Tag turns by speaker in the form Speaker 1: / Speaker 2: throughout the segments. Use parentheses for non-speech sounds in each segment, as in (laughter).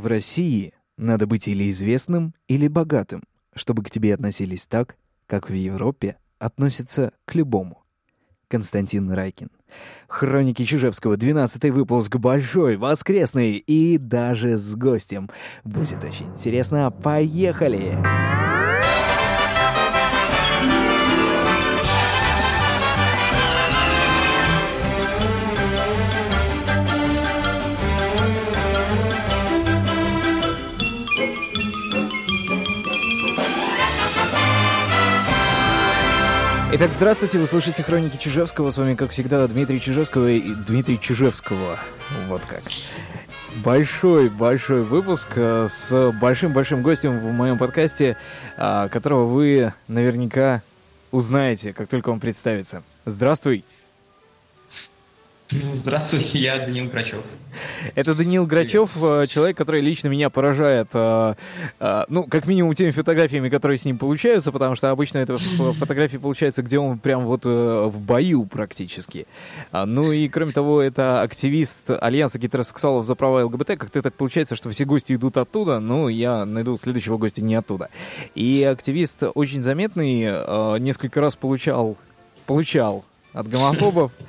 Speaker 1: В России надо быть или известным, или богатым, чтобы к тебе относились так, как в Европе относятся к любому. Константин Райкин. Хроники Чижевского, 12 выпуск, большой, воскресный и даже с гостем. Будет очень интересно. Поехали! Поехали! Итак, здравствуйте, вы слышите «Хроники Чижевского». С вами, как всегда, Дмитрий Чижевского и Дмитрий Чижевского. Вот как. Большой-большой выпуск э, с большим-большим гостем в моем подкасте, а, которого вы наверняка узнаете, как только он представится. Здравствуй! (laughs)
Speaker 2: Здравствуй, я Данил Грачев.
Speaker 1: Это Данил Грачев, Привет. Э, человек, который лично меня поражает, э, э, ну, как минимум теми фотографиями, которые с ним получаются, потому что обычно это фотографии получаются, где он прям вот в бою практически. А, ну и, кроме того, это активист Альянса гетеросексуалов за права ЛГБТ. Как-то так получается, что все гости идут оттуда, но я найду следующего гостя не оттуда. И активист очень заметный, несколько раз получал получал от гомофобов. (laughs)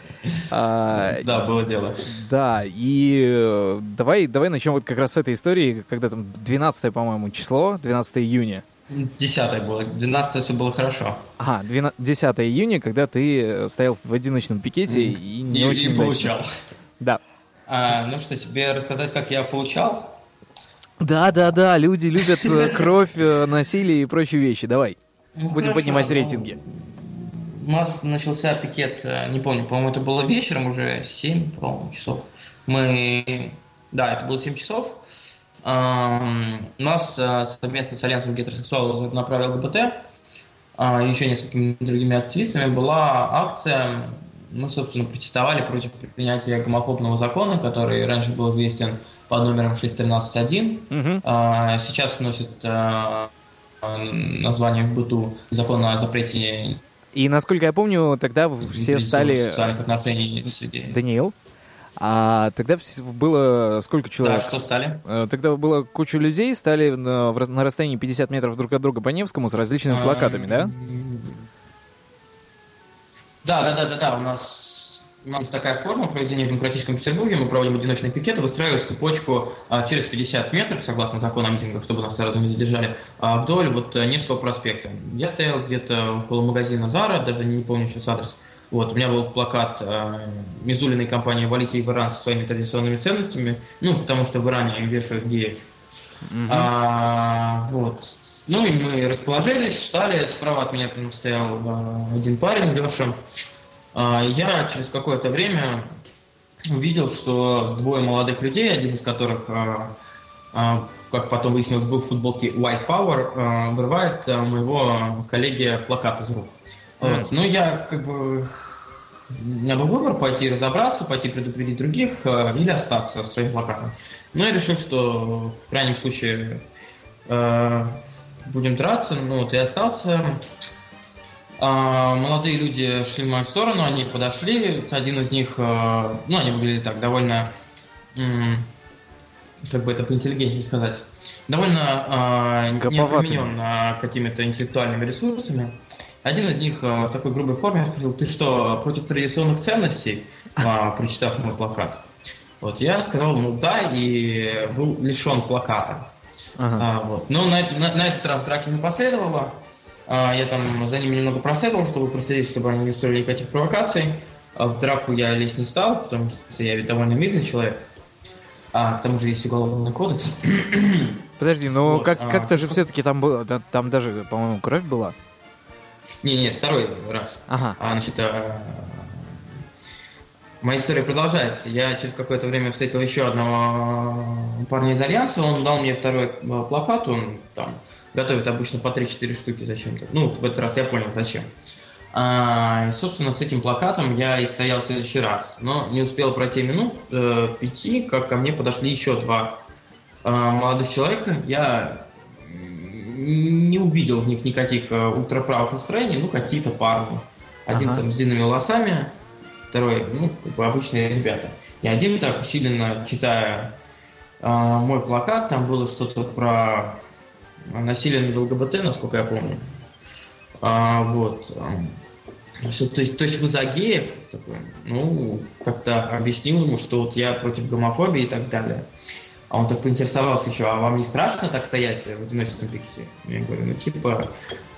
Speaker 2: А, да, было дело.
Speaker 1: Да, и э, давай, давай начнем вот как раз с этой истории, когда там 12 по-моему, число, 12 июня.
Speaker 2: 10 было, 12 все было хорошо.
Speaker 1: Ага, 12, 10 июня, когда ты э, стоял в одиночном пикете и не
Speaker 2: и,
Speaker 1: очень...
Speaker 2: И получал.
Speaker 1: Да.
Speaker 2: А, ну что, тебе рассказать, как я получал?
Speaker 1: Да, да, да, люди любят э, кровь, насилие и прочие вещи. Давай. Ну, Будем хорошо, поднимать ну, рейтинги
Speaker 2: у нас начался пикет, э, не помню, по-моему, это было вечером уже, 7, по-моему, часов. Мы, да, это было 7 часов. У нас э, совместно с Альянсом гетеросексуалов на праве ЛГБТ а, еще несколькими другими активистами была акция. Мы, собственно, протестовали против принятия гомофобного закона, который раньше был известен под номером 613.1. Угу. А, сейчас носит э, название в быту закон о запрете
Speaker 1: и насколько я помню, тогда все стали...
Speaker 2: Социальных отношений
Speaker 1: Даниил? А тогда было сколько человек?
Speaker 2: Да, что стали?
Speaker 1: Э, тогда было куча людей, стали на, на расстоянии 50 метров друг от друга по Невскому с различными плакатами, да?
Speaker 2: Да, да, да, да, да. У нас у нас такая форма проведения в Демократическом Петербурге. Мы проводим одиночные пикеты, выстраиваем цепочку а, через 50 метров, согласно закону о митингах, чтобы нас сразу не задержали, а, вдоль вот э, Невского проспекта. Я стоял где-то около магазина Зара, даже не помню сейчас адрес. Вот, у меня был плакат э, Мизулиной компании «Валите в Иран» со своими традиционными ценностями, ну, потому что в Иране им вешают геев. Mm-hmm. А, вот. Ну и мы расположились, встали, справа от меня стоял э, один парень, Леша, я через какое-то время увидел, что двое молодых людей, один из которых, а, а, как потом выяснилось, был в футболке White Power, вырывает моего коллеги плакат из рук. Вот. Ну, я как бы... Меня был выбор пойти разобраться, пойти предупредить других или остаться со своим плакатом. Но я решил, что в крайнем случае будем драться. Ну вот я остался. А, молодые люди шли в мою сторону, они подошли, один из них, э, ну, они выглядели так, довольно, как бы это поинтеллигентнее сказать, довольно э, не обременен какими-то интеллектуальными ресурсами. Один из них в такой грубой форме спросил, ты что, против традиционных ценностей, (laughs) прочитав мой плакат? Вот, я сказал, ну да, и был лишен плаката. Ага. А, вот. Но на, на, на этот раз драки не последовало. А, я там за ними немного проследовал, чтобы проследить, чтобы они не устроили никаких провокаций. А в драку я лезть не стал, потому что я ведь довольно мирный человек. А к тому же есть уголовный кодекс. (coughs)
Speaker 1: Подожди, но вот, как, а, как-то же все-таки там было, там даже, по-моему, кровь была?
Speaker 2: Не, нет, второй раз. Ага. А, значит, а, моя история продолжается. Я через какое-то время встретил еще одного парня из Альянса, он дал мне второй а, плакат, он там готовят обычно по 3-4 штуки зачем-то. Ну, в этот раз я понял, зачем. А, собственно, с этим плакатом я и стоял в следующий раз. Но не успел пройти минут э, пяти, как ко мне подошли еще два э, молодых человека. Я не увидел в них никаких э, ультраправых настроений, ну, какие-то парни. Один ага. там с длинными волосами, второй, ну, как бы обычные ребята. И один так усиленно читая мой плакат, там было что-то про насилие над ЛГБТ, насколько я помню. А, вот. Что, то, есть, то есть вы за геев? Такой, ну, как-то объяснил ему, что вот я против гомофобии и так далее. А он так поинтересовался еще, а вам не страшно так стоять в одиночном пикете? Я говорю, ну типа,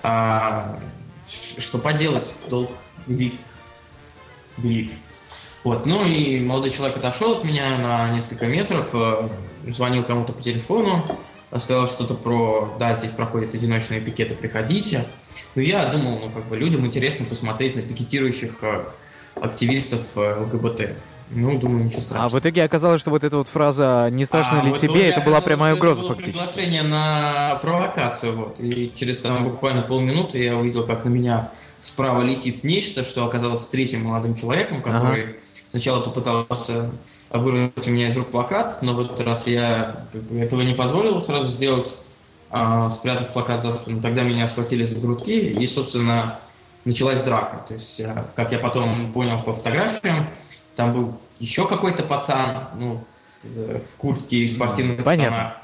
Speaker 2: а, что поделать, долг велик. велик. Вот, ну и молодой человек отошел от меня на несколько метров, э, звонил кому-то по телефону, сказал что-то про, да, здесь проходят одиночные пикеты, приходите. Ну, я думал, ну, как бы людям интересно посмотреть на пикетирующих э, активистов э, ЛГБТ. Ну, думаю, ничего страшного.
Speaker 1: А в итоге оказалось, что вот эта вот фраза «не страшно а, ли тебе» это была прямая угроза
Speaker 2: это
Speaker 1: фактически.
Speaker 2: приглашение на провокацию, вот. И через там, буквально полминуты я увидел, как на меня справа летит нечто, что оказалось третьим молодым человеком, который ага. сначала попытался вырвать у меня из рук плакат, но в этот раз я как бы, этого не позволил сразу сделать, а, спрятав плакат за спину. Тогда меня схватили за грудки, и, собственно, началась драка. То есть, а, как я потом понял по фотографиям, там был еще какой-то пацан, ну, в куртке и спортивных
Speaker 1: Понятно.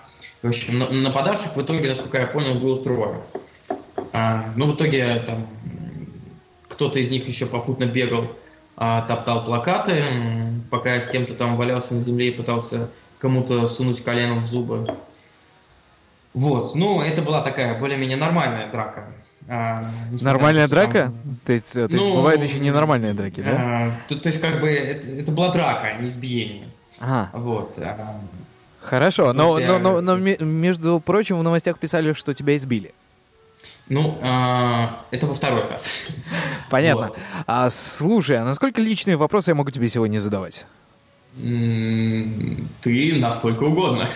Speaker 2: В общем, нападавших в итоге, насколько я понял, было трое. А, ну, в итоге там кто-то из них еще попутно бегал а, топтал плакаты, пока я с кем-то там валялся на земле и пытался кому-то сунуть коленом в зубы. Вот, ну, это была такая более-менее нормальная драка.
Speaker 1: А, нормальная того, драка? Там... То есть, то есть ну, бывают еще ненормальные драки, да?
Speaker 2: А, то, то есть, как бы, это, это была драка, а не избиение.
Speaker 1: Ага.
Speaker 2: Вот. А,
Speaker 1: Хорошо, но, я... но, но, но, между прочим, в новостях писали, что тебя избили.
Speaker 2: Ну, а, это во второй раз. (laughs)
Speaker 1: Понятно. Вот. А, слушай, а насколько личные вопросы я могу тебе сегодня задавать?
Speaker 2: Ты насколько угодно.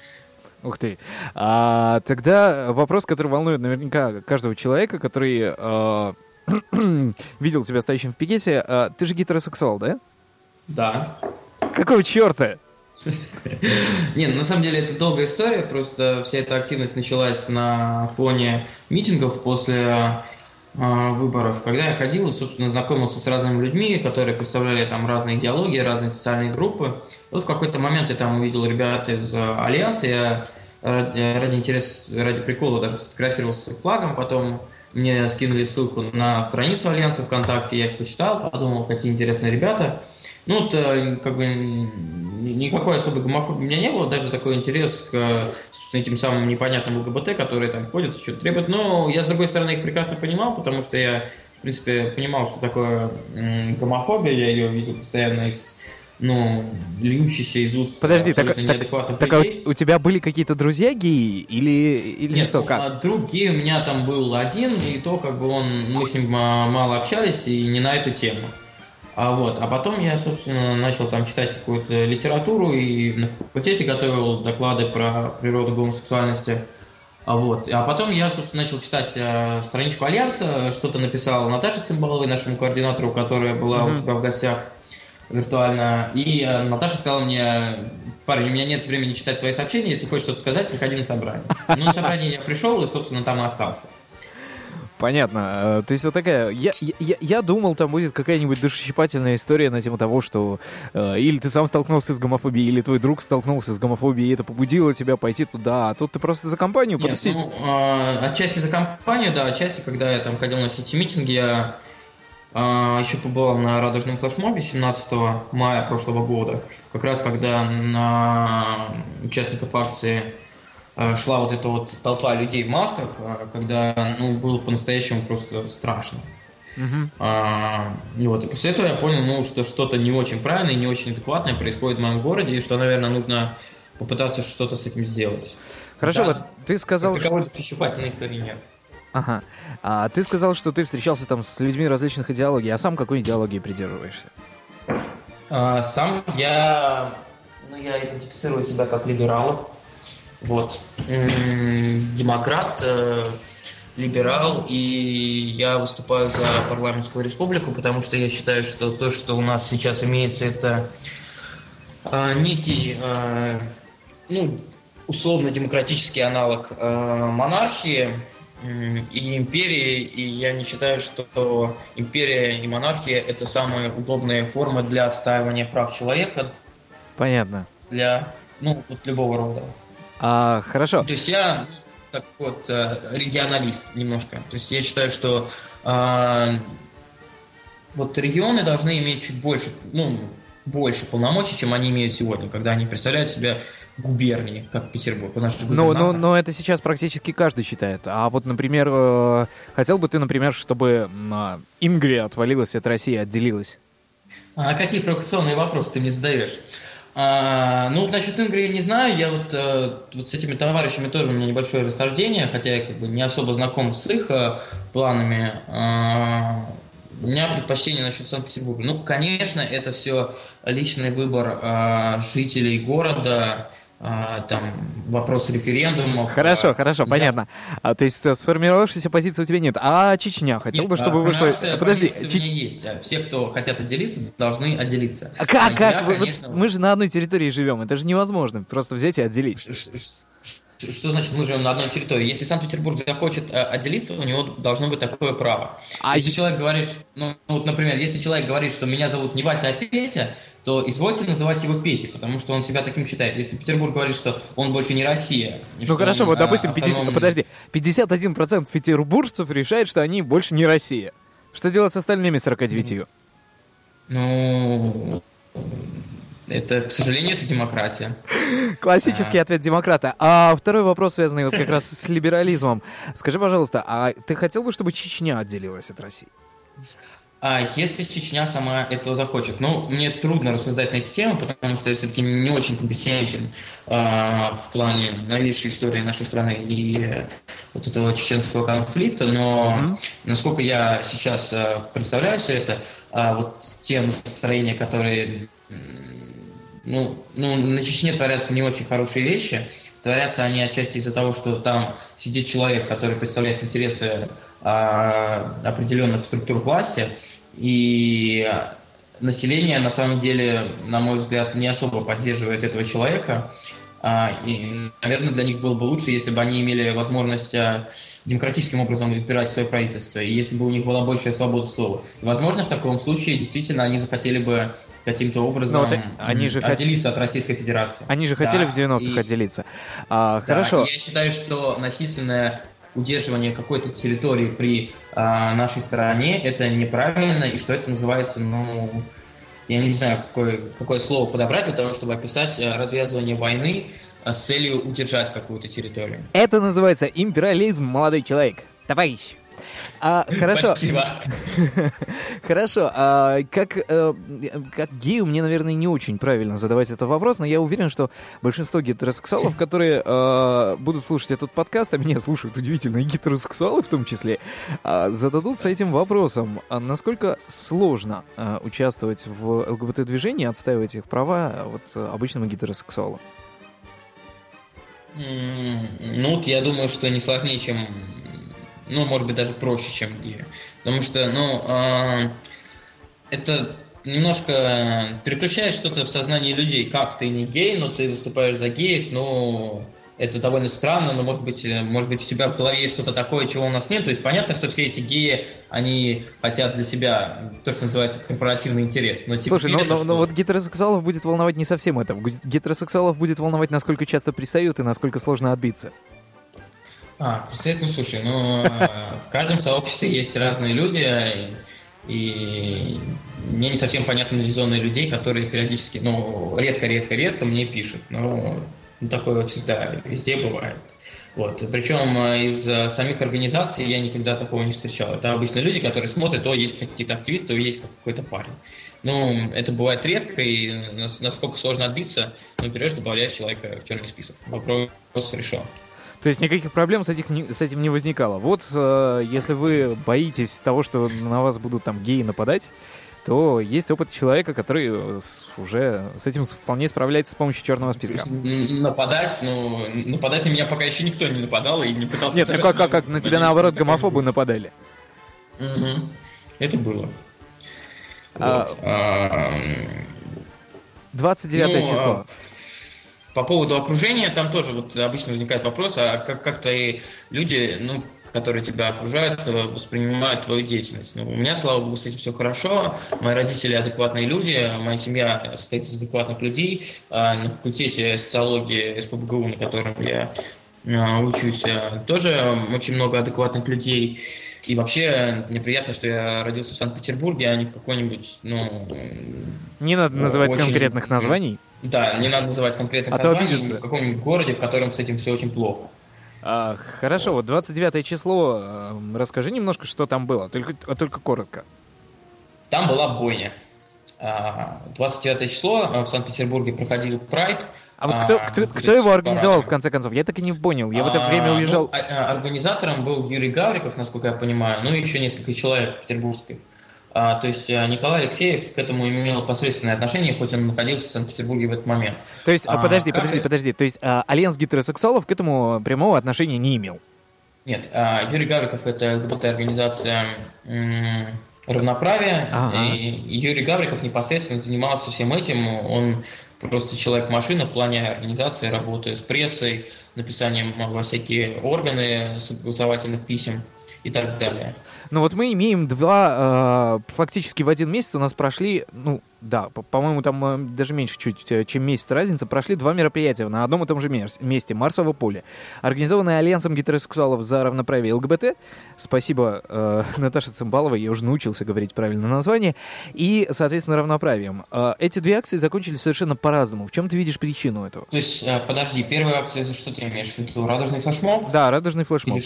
Speaker 2: (laughs)
Speaker 1: Ух ты. А, тогда вопрос, который волнует наверняка каждого человека, который а, (clears throat) видел тебя стоящим в пикете. А, ты же гетеросексуал, да?
Speaker 2: Да.
Speaker 1: Какого черта? (laughs)
Speaker 2: Не, ну, на самом деле это долгая история, просто вся эта активность началась на фоне митингов после э, выборов, когда я ходил собственно, знакомился с разными людьми, которые представляли там разные идеологии, разные социальные группы. Вот в какой-то момент я там увидел ребят из э, Альянса, я ради, ради интереса, ради прикола даже сфотографировался с флагом, потом мне скинули ссылку на страницу Альянса ВКонтакте, я их почитал, подумал, какие интересные ребята. Ну, вот, э, как бы никакой особой гомофобии у меня не было, даже такой интерес к этим самым непонятным ЛГБТ, которые там ходят, что-то требуют. Но я, с другой стороны, их прекрасно понимал, потому что я, в принципе, понимал, что такое гомофобия, я ее видел постоянно из ну, льющийся из уст
Speaker 1: Подожди, так, так, так а у, тебя были какие-то друзья геи или, или
Speaker 2: Нет,
Speaker 1: что,
Speaker 2: ну,
Speaker 1: как?
Speaker 2: А друг гей у меня там был один, и то, как бы он, мы с ним мало общались, и не на эту тему. А, вот. а потом я, собственно, начал там читать какую-то литературу и на факультете готовил доклады про природу гомосексуальности. А, вот. а потом я, собственно, начал читать э, страничку Альянса, что-то написал Наташа Цимбаловой, нашему координатору, которая была mm-hmm. у тебя в гостях виртуально. И э, Наташа сказала мне, парень, у меня нет времени читать твои сообщения, если хочешь что-то сказать, приходи на собрание. Ну, на собрание я пришел и, собственно, там и остался.
Speaker 1: Понятно. Э, то есть вот такая... Я, я, я думал, там будет какая-нибудь душесчипательная история на тему того, что э, или ты сам столкнулся с гомофобией, или твой друг столкнулся с гомофобией, и это побудило тебя пойти туда, а тут ты просто за компанию Нет, потусить. Ну,
Speaker 2: э, отчасти за компанию, да, отчасти, когда я там ходил на сети-митинги, я э, еще побывал на радужном флешмобе 17 мая прошлого года, как раз когда на участников акции Э, шла вот эта вот толпа людей в масках, э, когда ну, было по-настоящему просто страшно. Uh-huh. А, вот, и после этого я понял, ну, что что-то не очень правильное, не очень адекватное происходит в моем городе, и что, наверное, нужно попытаться что-то с этим сделать.
Speaker 1: Хорошо, да, вот ты сказал,
Speaker 2: что... Таковой истории нет.
Speaker 1: Ага. А ты сказал, что ты встречался там с людьми различных идеологий, а сам какой идеологии придерживаешься?
Speaker 2: А, сам я... Ну, я идентифицирую себя как либералов. Вот. Демократ, э, либерал, и я выступаю за парламентскую республику, потому что я считаю, что то, что у нас сейчас имеется, это э, некий, э, ну, условно-демократический аналог монархии и империи, и я не считаю, что империя и монархия – это самые удобные формы для отстаивания прав человека.
Speaker 1: Понятно.
Speaker 2: Для ну, вот любого рода.
Speaker 1: А, хорошо.
Speaker 2: То есть я так вот э, регионалист немножко. То есть я считаю, что э, вот регионы должны иметь чуть больше, ну, больше полномочий, чем они имеют сегодня, когда они представляют себя губернии, как Петербург.
Speaker 1: Но, но, но это сейчас практически каждый считает. А вот, например, э, хотел бы ты, например, чтобы э, Ингрия отвалилась от России, отделилась?
Speaker 2: А какие провокационные вопросы ты мне задаешь? А, ну, насчет Ингрии не знаю. Я вот, э, вот с этими товарищами тоже у меня небольшое расхождение, хотя я как бы не особо знаком с их э, планами. А, у меня предпочтение насчет Санкт-Петербурга. Ну, конечно, это все личный выбор э, жителей города, э, там вопрос референдумов.
Speaker 1: Хорошо, э, хорошо, да. понятно. А, то есть сформировавшейся позиции у тебя нет. А Чечня хотел нет, бы, чтобы вышла.
Speaker 2: Подожди, Чеч... у меня есть. Все, кто хотят отделиться, должны отделиться.
Speaker 1: А как? А как? Я, конечно... вот мы же на одной территории живем. Это же невозможно. Просто взять и отделить.
Speaker 2: Что значит мы живем на одной территории? Если Санкт-Петербург захочет э, отделиться, у него должно быть такое право. А если человек говорит, ну, вот, например, если человек говорит, что меня зовут не Вася, а Петя, то извольте называть его Петей, потому что он себя таким считает. Если Петербург говорит, что он больше не Россия.
Speaker 1: Ну хорошо, он, вот допустим, 50, автономный... подожди, 51% петербуржцев решает, что они больше не Россия. Что делать с остальными 49?
Speaker 2: Ну, это, к сожалению, это демократия.
Speaker 1: Классический а... ответ демократа. А второй вопрос, связанный вот как раз с либерализмом. Скажи, пожалуйста, а ты хотел бы, чтобы Чечня отделилась от России?
Speaker 2: А если Чечня сама этого захочет? Ну, мне трудно рассуждать на эти темы, потому что я все-таки не очень компетентен а, в плане новейшей истории нашей страны и вот этого чеченского конфликта, но mm-hmm. насколько я сейчас а, представляю все это, а, вот те настроения, которые ну, ну, на Чечне творятся не очень хорошие вещи. Творятся они отчасти из-за того, что там сидит человек, который представляет интересы а, определенных структур власти, и население на самом деле, на мой взгляд, не особо поддерживает этого человека. А, и, наверное, для них было бы лучше, если бы они имели возможность а, демократическим образом выбирать свое правительство, и если бы у них была большая свобода слова. возможно, в таком случае действительно они захотели бы каким-то образом вот они же отделиться хот... от Российской Федерации.
Speaker 1: Они же хотели да, в 90-х и... отделиться. А, да, хорошо.
Speaker 2: Я считаю, что насильственное удерживание какой-то территории при а, нашей стороне это неправильно, и что это называется, ну, я не знаю, какое, какое слово подобрать для того, чтобы описать э, развязывание войны э, с целью удержать какую-то территорию.
Speaker 1: Это называется империализм, молодой человек. Товарищ. А, хорошо.
Speaker 2: Спасибо. (laughs)
Speaker 1: хорошо. А, как, а, как гею мне, наверное, не очень правильно задавать этот вопрос, но я уверен, что большинство гетеросексуалов, которые а, будут слушать этот подкаст, а меня слушают удивительные гетеросексуалы в том числе, а, зададутся этим вопросом. А насколько сложно а, участвовать в ЛГБТ-движении, отстаивать их права вот, обычному гетеросексуалу?
Speaker 2: Ну, я думаю, что не сложнее, чем ну, может быть, даже проще, чем геи. Потому что, ну, э, это немножко переключает что-то в сознании людей. Как ты не гей, но ты выступаешь за геев, ну, это довольно странно, но может быть, может быть у тебя в голове есть что-то такое, чего у нас нет. То есть понятно, что все эти геи, они хотят для себя то, что называется корпоративный интерес. Но,
Speaker 1: типа, Слушай, но, но, но вот гетеросексуалов будет волновать не совсем это. Гетеросексуалов будет волновать, насколько часто пристают и насколько сложно отбиться.
Speaker 2: А, представь, ну слушай, ну в каждом сообществе есть разные люди, и мне не совсем понятны зоны людей, которые периодически, ну, редко-редко-редко мне пишут. Ну, такое вот всегда везде бывает. Вот. Причем из самих организаций я никогда такого не встречал. Это обычно люди, которые смотрят, о, есть какие-то активисты, есть какой-то парень. Ну, это бывает редко, и насколько сложно отбиться, ну, берешь, добавляешь человека в черный список. Вопрос решен.
Speaker 1: То есть никаких проблем с, этих, с этим не возникало. Вот э, если вы боитесь того, что на вас будут там геи нападать, то есть опыт человека, который э, уже с этим вполне справляется с помощью черного списка.
Speaker 2: Нападать, ну, нападать на меня пока еще никто не нападал и не пытался...
Speaker 1: Нет, ну как, как, как на тебя наоборот гомофобы нападали?
Speaker 2: Угу. Это было. А... Вот.
Speaker 1: 29 ну, число.
Speaker 2: По поводу окружения, там тоже вот обычно возникает вопрос, а как, как твои люди, ну, которые тебя окружают, э, воспринимают твою деятельность. Ну, у меня, слава богу, с этим все хорошо. Мои родители адекватные люди, моя семья состоит из адекватных людей. А на факультете социологии СПБГУ, на котором я а, учусь, э, тоже очень много адекватных людей. И вообще, мне приятно, что я родился в Санкт-Петербурге, а не в какой-нибудь, ну...
Speaker 1: Не надо называть очень... конкретных названий.
Speaker 2: Да, не надо называть конкретных а названий, в каком-нибудь городе, в котором с этим все очень плохо.
Speaker 1: А, хорошо, вот 29 число, э, расскажи немножко, что там было, только, только коротко.
Speaker 2: Там была бойня. 29 а, число э, в Санкт-Петербурге проходил Прайд.
Speaker 1: А вот кто, а, кто, кто его организовал, в конце концов? Я так и не понял. Я в это время уезжал... Ну,
Speaker 2: организатором был Юрий Гавриков, насколько я понимаю, ну и еще несколько человек петербургских. А, то есть Николай Алексеев к этому имел посредственное отношение, хоть он находился в Санкт-Петербурге в этот момент.
Speaker 1: То есть, а, подожди, как... подожди, подожди. То есть а, Альянс гетеросексуалов к этому прямого отношения не имел?
Speaker 2: Нет, а, Юрий Гавриков это ЛГБТ-организация равноправия, ага. и Юрий Гавриков непосредственно занимался всем этим. Он просто человек-машина в плане организации работы с прессой, написанием во всякие органы согласовательных писем и так далее.
Speaker 1: Ну вот мы имеем два, э, фактически в один месяц у нас прошли, ну да, по-моему, там э, даже меньше чуть, э, чем месяц разница, прошли два мероприятия на одном и том же месте, Марсово поле, организованное Альянсом гетеросексуалов за равноправие ЛГБТ, спасибо э, (laughs) Наташе Цымбаловой, я уже научился говорить правильно название, и, соответственно, равноправием. Э, эти две акции закончились совершенно по-разному. В чем ты видишь причину этого?
Speaker 2: То есть, э, подожди, первая акция, за что ты имеешь в виду? Радужный флешмоб?
Speaker 1: Да, радужный флешмоб. Или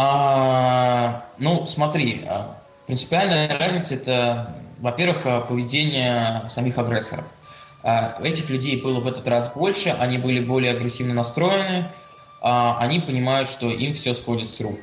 Speaker 2: а, ну, смотри, а, принципиальная разница это, во-первых, а, поведение самих агрессоров. А, этих людей было в этот раз больше, они были более агрессивно настроены, они понимают, что им все сходит с рук.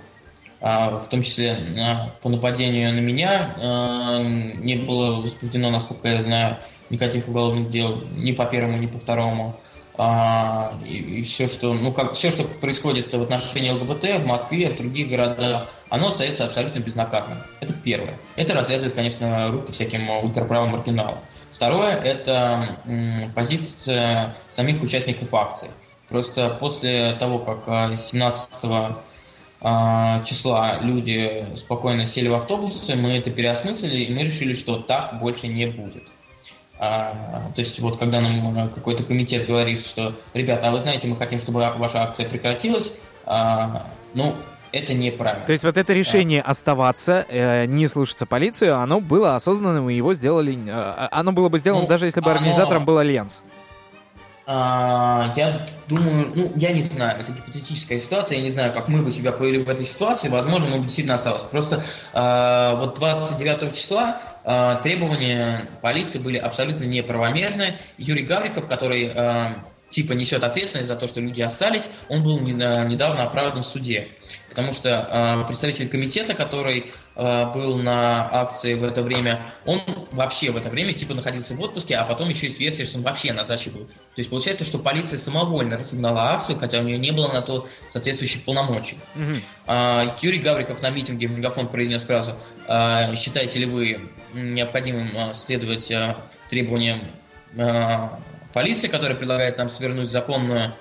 Speaker 2: В том числе по нападению на меня не было возбуждено, насколько я знаю, никаких уголовных дел ни по первому, ни по второму а, и, все, что, ну, как, все, что происходит в отношении ЛГБТ в Москве, в других городах, оно остается абсолютно безнаказанным. Это первое. Это развязывает, конечно, руки всяким ультраправым маргиналам. Второе – это позиция самих участников акции. Просто после того, как 17 а, а, числа люди спокойно сели в автобусы, мы это переосмыслили, и мы решили, что так больше не будет. А, то есть вот когда нам э, какой-то комитет говорит, что, ребята, а вы знаете, мы хотим, чтобы ваша акция прекратилась, а, ну, это неправильно.
Speaker 1: То есть вот это решение а. оставаться, э, не слушаться полицию, оно было осознанным, и его сделали... Э, оно было бы сделано, ну, даже если бы оно... организатором был Альянс.
Speaker 2: А, я думаю, ну, я не знаю, это гипотетическая ситуация, я не знаю, как мы бы себя повели в этой ситуации, возможно, мы бы действительно осталось. Просто а, вот 29 числа а, требования полиции были абсолютно неправомерны. Юрий Гавриков, который а, типа несет ответственность за то, что люди остались, он был недавно оправдан в суде. Потому что э, представитель комитета, который э, был на акции в это время, он вообще в это время типа находился в отпуске, а потом еще есть версия, что он вообще на даче был. То есть получается, что полиция самовольно разогнала акцию, хотя у нее не было на то соответствующих полномочий. Угу. Э, Юрий Гавриков на митинге Мегафон произнес фразу э, «Считаете ли вы необходимым следовать э, требованиям э, полиции, которая предлагает нам свернуть законную э,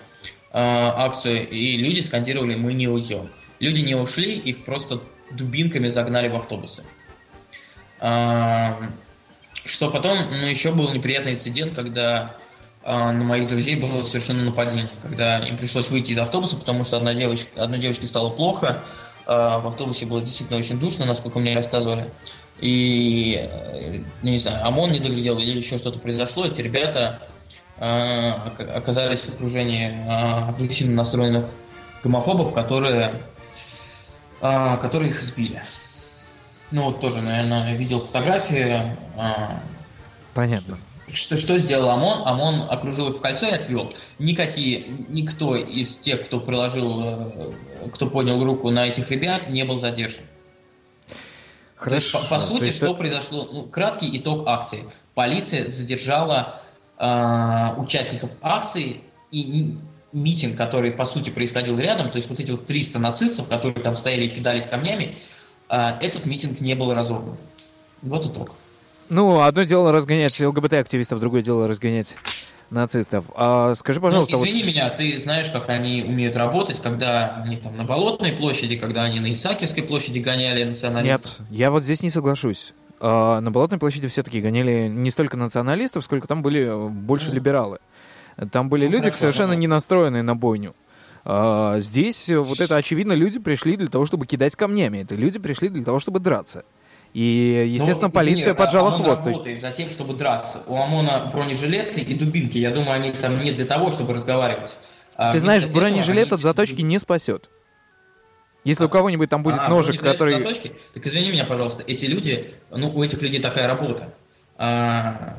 Speaker 2: акцию, и люди скандировали «Мы не уйдем». Люди не ушли, их просто дубинками загнали в автобусы. Э, что потом, ну, еще был неприятный инцидент, когда э, на моих друзей было совершенно нападение, когда им пришлось выйти из автобуса, потому что одна девочка, одной девочке стало плохо, в автобусе было действительно очень душно, насколько мне рассказывали. И, э, не знаю, ОМОН не доглядел или еще что-то произошло, эти ребята а, оказались в окружении а, агрессивно настроенных гомофобов, которые, а, которые их сбили. Ну вот тоже, наверное, видел фотографии.
Speaker 1: Понятно.
Speaker 2: Что, что сделал ОМОН? ОМОН окружил их в кольцо и отвел. Никакие, никто из тех, кто приложил, э, кто поднял руку на этих ребят, не был задержан. Хорошо. есть, по, по сути, есть... что произошло? Ну, краткий итог акции. Полиция задержала э, участников акции и митинг, который по сути происходил рядом, то есть вот эти вот 300 нацистов, которые там стояли и кидались камнями, э, этот митинг не был разорван. Вот итог.
Speaker 1: Ну, одно дело разгонять ЛГБТ-активистов, другое дело разгонять нацистов. А скажи, ну, пожалуйста...
Speaker 2: Ну, извини вот... меня, ты знаешь, как они умеют работать, когда они там на Болотной площади, когда они на Исаакиевской площади гоняли националистов?
Speaker 1: Нет, я вот здесь не соглашусь. А, на Болотной площади все-таки гоняли не столько националистов, сколько там были э, больше либералы. Там были ну, люди, хорошо, совершенно не настроенные на бойню. А, здесь вот это очевидно, люди пришли для того, чтобы кидать камнями. Это люди пришли для того, чтобы драться. И, естественно, ну, полиция поджала ОМОН хвост.
Speaker 2: работает за тем, чтобы драться. У ОМОНа бронежилеты и дубинки. Я думаю, они там не для того, чтобы разговаривать.
Speaker 1: А Ты знаешь, бронежилет от заточки не спасет. Если а, у кого-нибудь там будет а, ножик, который...
Speaker 2: Заточки? Так извини меня, пожалуйста, эти люди, ну, у этих людей такая работа. А,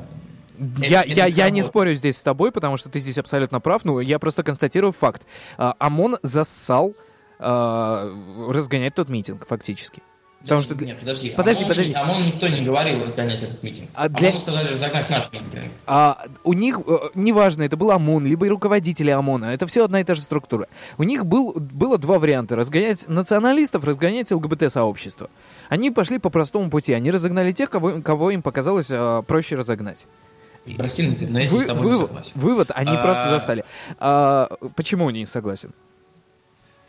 Speaker 1: я, я, я не спорю здесь с тобой, потому что ты здесь абсолютно прав, но я просто констатирую факт. А, ОМОН зассал а, разгонять тот митинг, фактически.
Speaker 2: Потому что... Нет, подожди. Подожди, ОМОН, подожди. ОМОН никто не говорил разгонять этот митинг. А для... ОМОН сказали разогнать наш митинг.
Speaker 1: А, у них, э, неважно, это был ОМОН, либо и руководители ОМОНа, это все одна и та же структура. У них был, было два варианта. Разгонять националистов, разгонять ЛГБТ-сообщество. Они пошли по простому пути. Они разогнали тех, кого, кого им показалось а, проще разогнать.
Speaker 2: Прости, но я Вы, с тобой
Speaker 1: вывод, согласен. Вывод, они а... просто засали. А, почему не согласен?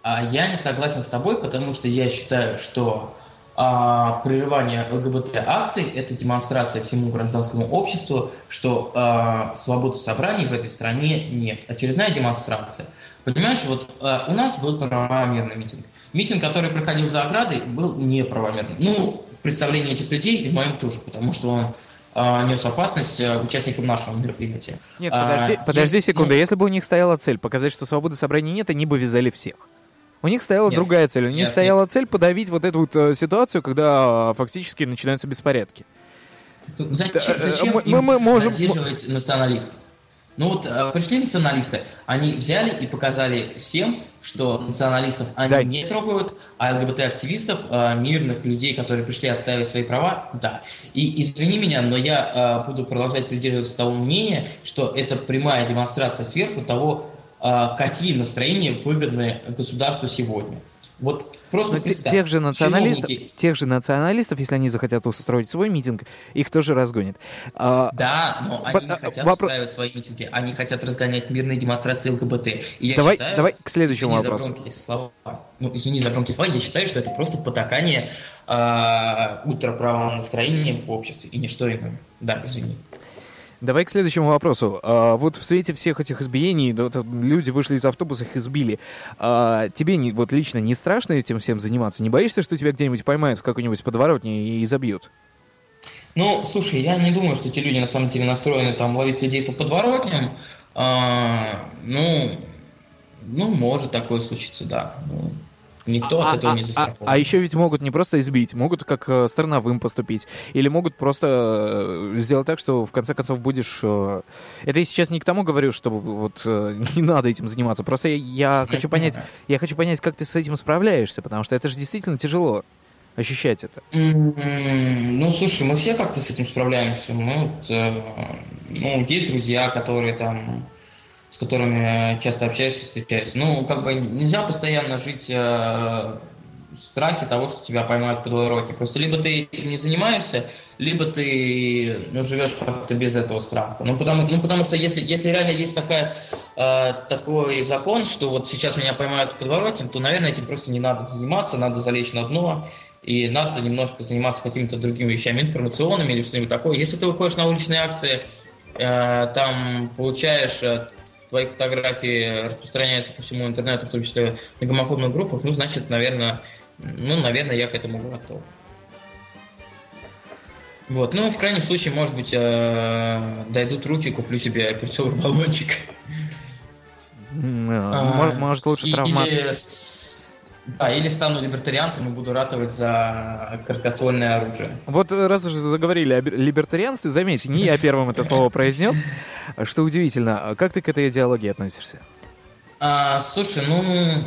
Speaker 2: А я не согласен с тобой, потому что я считаю, что а, прерывание ЛГБТ-акций – это демонстрация всему гражданскому обществу, что а, свободы собраний в этой стране нет. Очередная демонстрация. Понимаешь, вот а, у нас был правомерный митинг. Митинг, который проходил за оградой, был неправомерным. Ну, в представлении этих людей и в моем тоже, потому что он а, нес опасность а, участникам нашего мероприятия.
Speaker 1: Нет, подожди, а, подожди есть, секунду. Ну... Если бы у них стояла цель показать, что свободы собраний нет, они бы вязали всех. У них стояла нет, другая цель. У них нет, стояла нет. цель подавить вот эту вот э, ситуацию, когда э, фактически начинаются беспорядки.
Speaker 2: Зачем, зачем мы, им мы можем... задерживать националистов? Ну вот э, пришли националисты, они взяли и показали всем, что националистов они да. не трогают, а ЛГБТ-активистов, э, мирных людей, которые пришли отстаивать свои права, да. И извини меня, но я э, буду продолжать придерживаться того мнения, что это прямая демонстрация сверху того, а, какие настроения выгодны государству сегодня. Вот просто Но
Speaker 1: тех же националистов, чиновники... тех же националистов, если они захотят устроить свой митинг, их тоже разгонят.
Speaker 2: А, да, но они по... не хотят Вопро... устраивать свои митинги, они хотят разгонять мирные демонстрации ЛГБТ.
Speaker 1: И я давай, считаю, давай к следующему вопросу.
Speaker 2: За слова, ну, извини за громкие слова, я считаю, что это просто потакание э, ультраправого настроения в обществе и ничто иное. Да, извини.
Speaker 1: Давай к следующему вопросу. А, вот в свете всех этих избиений, люди вышли из автобуса, их избили. А, тебе не, вот лично не страшно этим всем заниматься? Не боишься, что тебя где-нибудь поймают в какой-нибудь подворотне и забьют?
Speaker 2: Ну, слушай, я не думаю, что эти люди на самом деле настроены там ловить людей по подворотням. А, ну, ну, может такое случиться, да. Ну, Никто а, от этого а, не застрахован.
Speaker 1: А, а еще ведь могут не просто избить, могут как э, страновым поступить. Или могут просто э, сделать так, что в конце концов будешь... Э, это я сейчас не к тому говорю, что вот (laughs) не надо этим заниматься. Просто я, я хочу понять, я хочу понять, как ты с этим справляешься, потому что это же действительно тяжело ощущать это.
Speaker 2: Ну, слушай, мы все как-то с этим справляемся. Мы вот, ну, есть друзья, которые там с которыми часто общаешься, встречаешься. Ну, как бы нельзя постоянно жить э, в страхе того, что тебя поймают по подворотне. Просто либо ты этим не занимаешься, либо ты ну, живешь как-то без этого страха. Ну, потому, ну, потому что если, если реально есть такая, э, такой закон, что вот сейчас меня поймают по подворотне, то, наверное, этим просто не надо заниматься, надо залечь на дно, и надо немножко заниматься какими-то другими вещами, информационными или что-нибудь такое. Если ты выходишь на уличные акции, э, там получаешь твои фотографии распространяются по всему интернету, в том числе на гомофобных группах, ну, значит, наверное, ну, наверное, я к этому готов. Вот, ну, в крайнем случае, может быть, э, дойдут руки, куплю себе перцовый баллончик.
Speaker 1: А, может, лучше травмат. Или
Speaker 2: да, или стану либертарианцем и буду ратовать за краткосольное оружие.
Speaker 1: Вот раз уже заговорили о либертарианстве, заметьте, не я первым это слово произнес, что удивительно. Как ты к этой идеологии относишься?
Speaker 2: А, слушай, ну,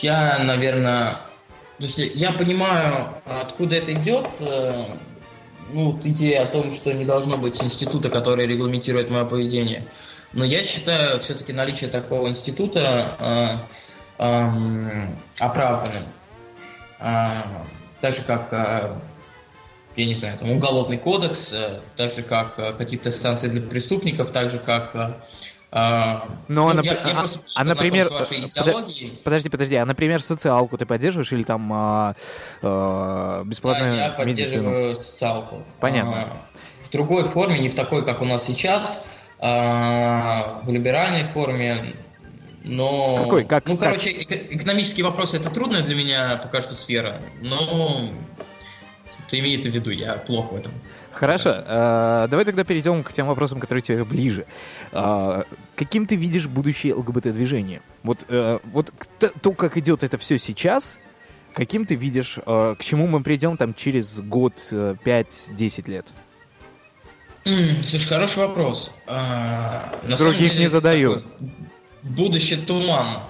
Speaker 2: я, наверное, то есть я понимаю, откуда это идет, э, ну, идея о том, что не должно быть института, который регламентирует мое поведение. Но я считаю все-таки наличие такого института эм, оправданным. Э, так же, как э, я не знаю, там, уголовный кодекс, так же, как какие-то санкции для преступников, так же, как
Speaker 1: а, Но, ну, я, я а, а например, подожди, подожди, а, например, социалку ты поддерживаешь или там а, а, бесплатную да,
Speaker 2: я поддерживаю социалку.
Speaker 1: Понятно.
Speaker 2: А, в другой форме, не в такой, как у нас сейчас, а, в либеральной форме, но...
Speaker 1: Какой? Как?
Speaker 2: Ну, короче, как? экономические вопросы это трудная для меня пока что сфера, но это имеет в виду, я плохо в этом.
Speaker 1: Хорошо, э, давай тогда перейдем к тем вопросам, которые тебе ближе. Э, каким ты видишь будущее ЛГБТ-движения? Вот, э, вот то, как идет это все сейчас, каким ты видишь, э, к чему мы придем там через год, э, 5-10 лет?
Speaker 2: Слушай, хороший вопрос.
Speaker 1: А, Других деле, не задаю.
Speaker 2: Будущее туманно.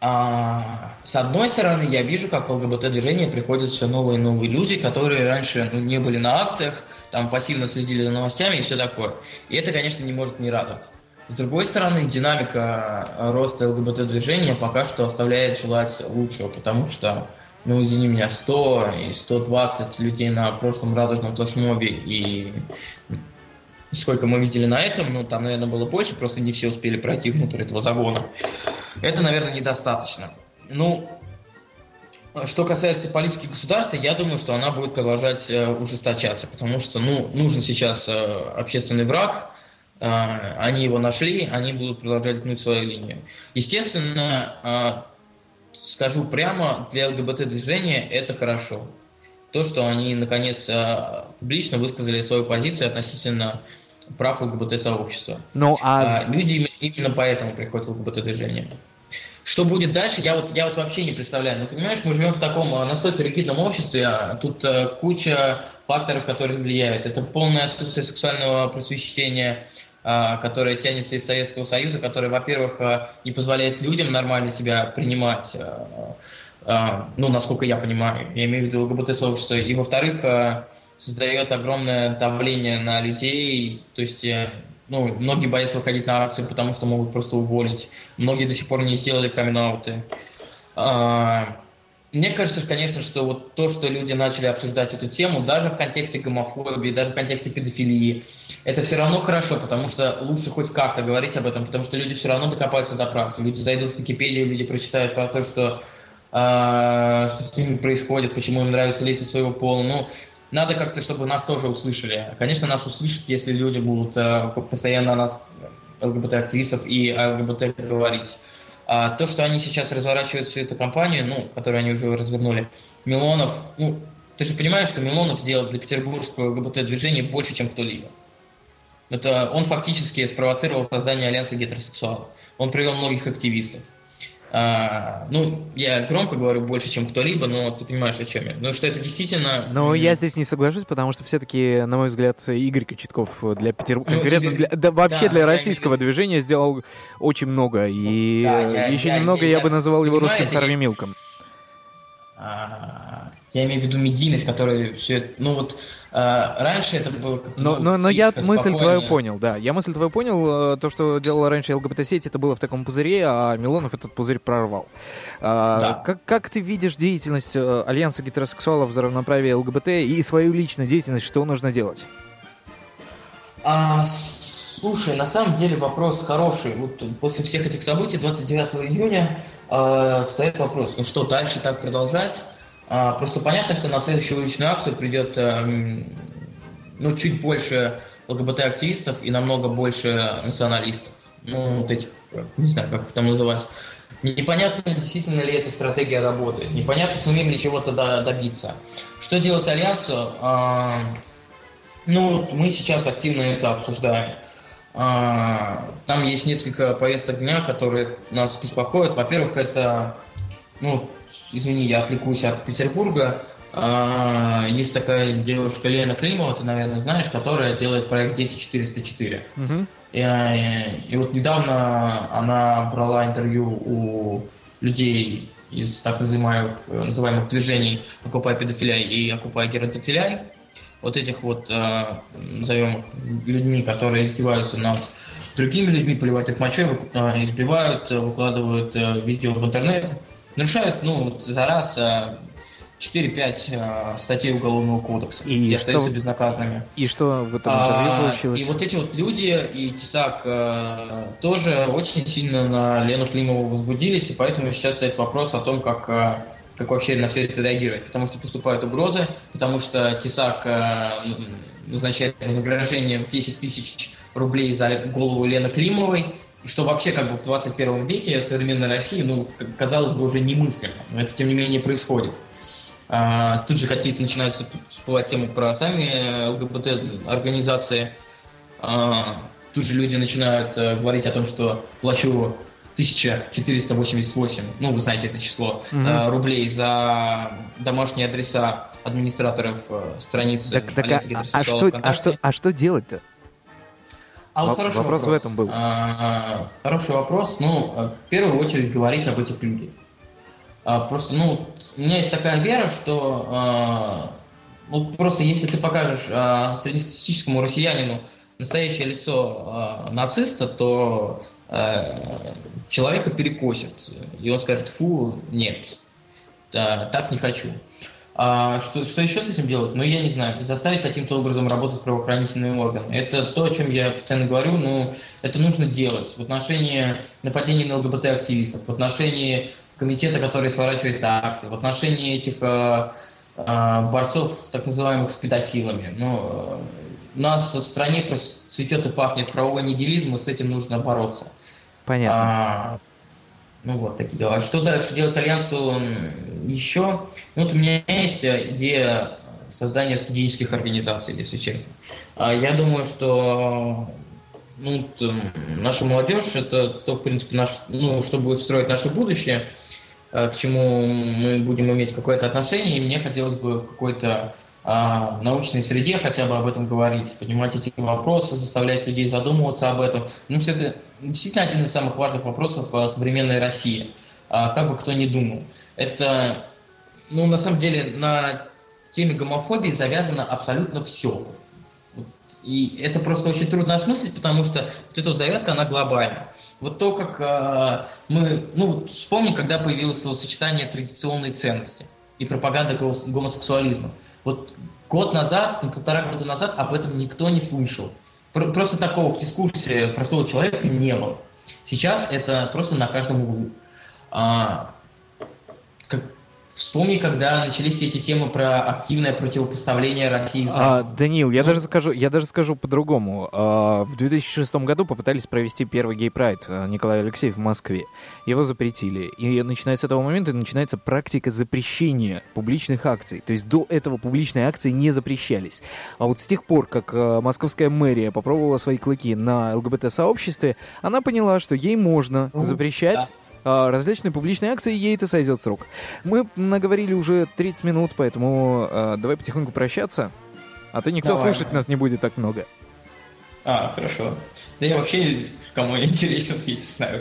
Speaker 2: А, с одной стороны, я вижу, как в ЛГБТ-движение приходят все новые и новые люди, которые раньше ну, не были на акциях, там пассивно следили за новостями и все такое. И это, конечно, не может не радовать. С другой стороны, динамика роста ЛГБТ-движения пока что оставляет желать лучшего, потому что, ну, извини меня, 100 и 120 людей на прошлом радужном флешмобе и сколько мы видели на этом, ну, там, наверное, было больше, просто не все успели пройти внутрь этого загона. Это, наверное, недостаточно. Ну, что касается политики государства, я думаю, что она будет продолжать э, ужесточаться, потому что, ну, нужен сейчас э, общественный враг, э, они его нашли, они будут продолжать гнуть свою линию. Естественно, э, скажу прямо, для ЛГБТ-движения это хорошо. То, что они, наконец, э, публично высказали свою позицию относительно прав ЛГБТ-сообщества.
Speaker 1: Ну, а...
Speaker 2: а... Люди именно поэтому приходят в ЛГБТ-движение. Что будет дальше, я вот, я вот вообще не представляю. Ну, понимаешь, мы живем в таком а, настолько ригидном обществе, а тут а, куча факторов, которые влияют. Это полное отсутствие сексуального просвещения, которое тянется из Советского Союза, которое, во-первых, не позволяет людям нормально себя принимать, ну, насколько я понимаю, я имею в виду ЛГБТ-сообщество, и, во-вторых, а, создает огромное давление на людей, то есть э, ну, многие боятся выходить на акции, потому что могут просто уволить. Многие до сих пор не сделали камин-ауты. А, мне кажется, конечно, что вот то, что люди начали обсуждать эту тему, даже в контексте гомофобии, даже в контексте педофилии, это все равно хорошо, потому что лучше хоть как-то говорить об этом, потому что люди все равно докопаются до правды. Люди зайдут в Википедию, люди прочитают про то, что, э, что с ними происходит, почему им нравится лезть своего пола. Ну, надо как-то, чтобы нас тоже услышали. Конечно, нас услышат, если люди будут э, постоянно о нас, ЛГБТ-активистов и ЛГБТ говорить. А то, что они сейчас разворачивают всю эту кампанию, ну, которую они уже развернули, Милонов, ну, ты же понимаешь, что Милонов сделал для петербургского ЛГБТ-движения больше, чем кто-либо. Это он фактически спровоцировал создание альянса гетеросексуалов. Он привел многих активистов. А, ну, я громко говорю больше, чем кто-либо, но ты понимаешь, о чем я. Ну, что это действительно...
Speaker 1: Но я здесь не соглашусь, потому что все-таки, на мой взгляд, Игорь Кочетков для Петербурга, ну, конкретно Игорь... для, да, вообще да, для российского имею... движения сделал очень много. И да, я, еще я, немного я, я, я бы называл его русским Харви Милком.
Speaker 2: А, я имею в виду медийность, которая все это... Ну, вот а, раньше это было
Speaker 1: Но, но, но я мысль твою понял, да. Я мысль твою понял. Э, то, что делала раньше ЛГБТ-сеть, это было в таком пузыре, а Милонов этот пузырь прорвал. А, да. как, как ты видишь деятельность э, Альянса гетеросексуалов за равноправие ЛГБТ и свою личную деятельность, что нужно делать?
Speaker 2: А, слушай, на самом деле вопрос хороший. Вот после всех этих событий 29 июня э, стоит вопрос, ну что, дальше так продолжать? А, просто понятно, что на следующую уличную акцию придет эм, ну, чуть больше ЛГБТ-активистов и намного больше националистов. Ну, вот этих, не знаю, как их там называть. Непонятно, действительно ли эта стратегия работает. Непонятно, сумеем ли чего-то добиться. Что делать Альянсу? А, ну, мы сейчас активно это обсуждаем. А, там есть несколько повесток дня, которые нас беспокоят. Во-первых, это ну, извини, я отвлекусь от Петербурга. А, есть такая девушка Лена Климова, ты, наверное, знаешь, которая делает проект «Дети 404». Угу. И, и вот недавно она брала интервью у людей из так называемых, называемых движений «Окупай педофиляй» и «Окупай геронтофиляй». Вот этих вот, э, назовем людьми, которые издеваются над другими людьми, поливают их мочой, избивают, выкладывают видео в интернет – нарушают, ну, за раз, а, 4-5 э, статей Уголовного кодекса и, и остаются безнаказанными.
Speaker 1: И что в этом интервью
Speaker 2: а,
Speaker 1: получилось?
Speaker 2: И вот эти вот люди, и Тесак э, тоже очень сильно на Лену Климову возбудились, и поэтому сейчас стоит вопрос о том, как, э, как вообще на все это реагировать. Потому что поступают угрозы, потому что Тесак э, назначает вознаграждение в 10 тысяч рублей за голову Лены Климовой, что вообще как бы в 21 веке современной России, ну, казалось бы, уже немыслимо. Но это, тем не менее, происходит. А, тут же какие-то начинают всплывать темы про сами ЛГБТ-организации. А, тут же люди начинают а, говорить о том, что плачу 1488, ну вы знаете это число, mm-hmm. рублей за домашние адреса администраторов э, страницы
Speaker 1: так, так, а, а, что, а, что, а что делать-то?
Speaker 2: А вот хороший
Speaker 1: вопрос, вопрос в этом был.
Speaker 2: А, хороший вопрос. Ну, в первую очередь говорить об этих людях. А, просто, ну, у меня есть такая вера, что а, вот просто если ты покажешь а, среднестатистическому россиянину настоящее лицо а, нациста, то а, человека перекосит. И он скажет, фу, нет, так не хочу. А что, что еще с этим делать? Ну, я не знаю. Заставить каким-то образом работать правоохранительные органы. Это то, о чем я постоянно говорю, но ну, это нужно делать в отношении нападений на ЛГБТ-активистов, в отношении комитета, который сворачивает акции, в отношении этих э, э, борцов, так называемых, с педофилами. Ну, э, у нас в стране цветет и пахнет правовой нигилизм, и с этим нужно бороться.
Speaker 1: Понятно. А,
Speaker 2: ну вот такие дела. Что дальше делать Альянсу еще? Ну, вот у меня есть идея создания студенческих организаций, если честно. А я думаю, что ну, наша молодежь это то, в принципе, наш, ну, что будет строить наше будущее, э, к чему мы будем иметь какое-то отношение, и мне хотелось бы в какой-то а, научной среде хотя бы об этом говорить, поднимать эти вопросы, заставлять людей задумываться об этом. Ну, все это действительно один из самых важных вопросов а, современной России. А, как бы кто ни думал. Это, ну, на самом деле, на теме гомофобии завязано абсолютно все. И это просто очень трудно осмыслить, потому что вот эта завязка, она глобальна. Вот то, как э, мы, ну, вспомни, когда появилось словосочетание традиционной ценности и пропаганда гомосексуализма. Вот год назад, ну, полтора года назад об этом никто не слышал. Просто такого в дискурсе простого человека не было. Сейчас это просто на каждом углу. А, Вспомни, когда начались все эти темы про активное противопоставление России.
Speaker 1: А, Даниил, я, ну, даже скажу, я даже скажу по-другому. А, в 2006 году попытались провести первый гей-прайд Николай Алексеев в Москве. Его запретили. И начиная с этого момента начинается практика запрещения публичных акций. То есть до этого публичные акции не запрещались. А вот с тех пор, как а, московская мэрия попробовала свои клыки на ЛГБТ-сообществе, она поняла, что ей можно ну, запрещать... Да различные публичные акции, ей это сойдет с рук. Мы наговорили уже 30 минут, поэтому э, давай потихоньку прощаться. А то никто давай. слушать нас не будет так много.
Speaker 2: А, хорошо. Да я вообще кому интересен, я не знаю.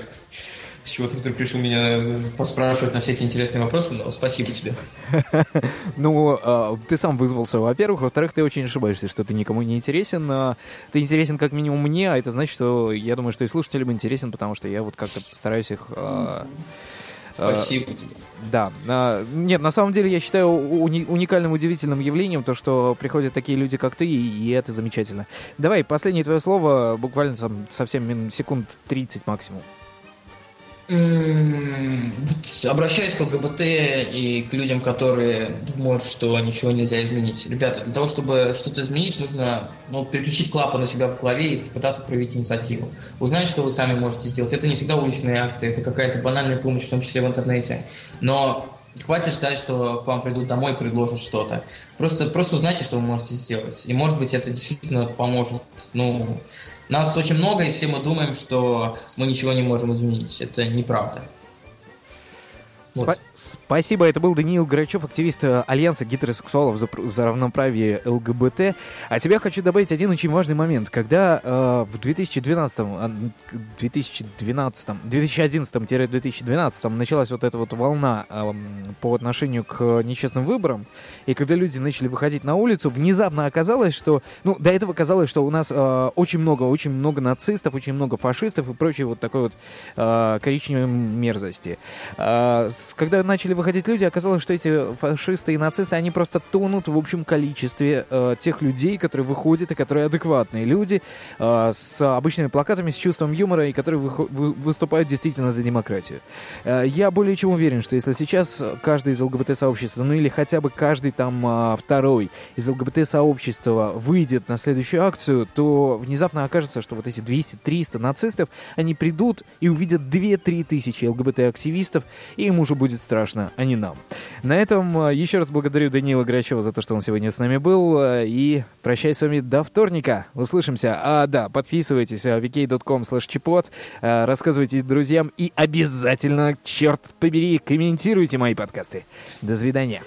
Speaker 2: С чего ты вдруг решил меня поспрашивать на всякие интересные вопросы, но спасибо тебе. (laughs)
Speaker 1: Ну, а, ты сам вызвался, во-первых. Во-вторых, ты очень ошибаешься, что ты никому не интересен. А ты интересен как минимум мне, а это значит, что я думаю, что и слушателям интересен, потому что я вот как-то стараюсь их... А,
Speaker 2: спасибо тебе.
Speaker 1: Да. Нет, на самом деле я считаю уни- уникальным, удивительным явлением то, что приходят такие люди, как ты, и это замечательно. Давай, последнее твое слово, буквально там совсем секунд 30 максимум.
Speaker 2: Обращаюсь к ЛГБТ и к людям, которые думают, что ничего нельзя изменить. Ребята, для того, чтобы что-то изменить, нужно ну, переключить клапан на себя в голове и попытаться проявить инициативу. Узнать, что вы сами можете сделать. Это не всегда уличные акции, это какая-то банальная помощь, в том числе в интернете. Но хватит ждать, что к вам придут домой и предложат что-то. Просто, просто узнайте, что вы можете сделать. И может быть это действительно поможет. Ну, нас очень много, и все мы думаем, что мы ничего не можем изменить. Это неправда.
Speaker 1: Вот. Спасибо, это был Даниил Грачев, активист э, Альянса гетеросексуалов за, за равноправие ЛГБТ. А тебя хочу добавить один очень важный момент. Когда э, в 2012, 2012 2011-2012 началась вот эта вот волна э, по отношению к нечестным выборам, и когда люди начали выходить на улицу, внезапно оказалось, что, ну, до этого казалось, что у нас э, очень много, очень много нацистов, очень много фашистов и прочей вот такой вот э, коричневой мерзости. Э, когда начали выходить люди, оказалось, что эти фашисты и нацисты, они просто тонут в общем количестве э, тех людей, которые выходят и которые адекватные люди э, с обычными плакатами, с чувством юмора и которые вы, вы, выступают действительно за демократию. Э, я более чем уверен, что если сейчас каждый из ЛГБТ-сообщества, ну или хотя бы каждый там э, второй из ЛГБТ-сообщества выйдет на следующую акцию, то внезапно окажется, что вот эти 200-300 нацистов, они придут и увидят 2-3 тысячи ЛГБТ-активистов, и им уже будет страшно, а не нам. На этом э, еще раз благодарю Даниила Грачева за то, что он сегодня с нами был, э, и прощаюсь с вами до вторника. Услышимся. А, да, подписывайтесь на vk.com чепот, рассказывайте друзьям и обязательно, черт побери, комментируйте мои подкасты. До свидания.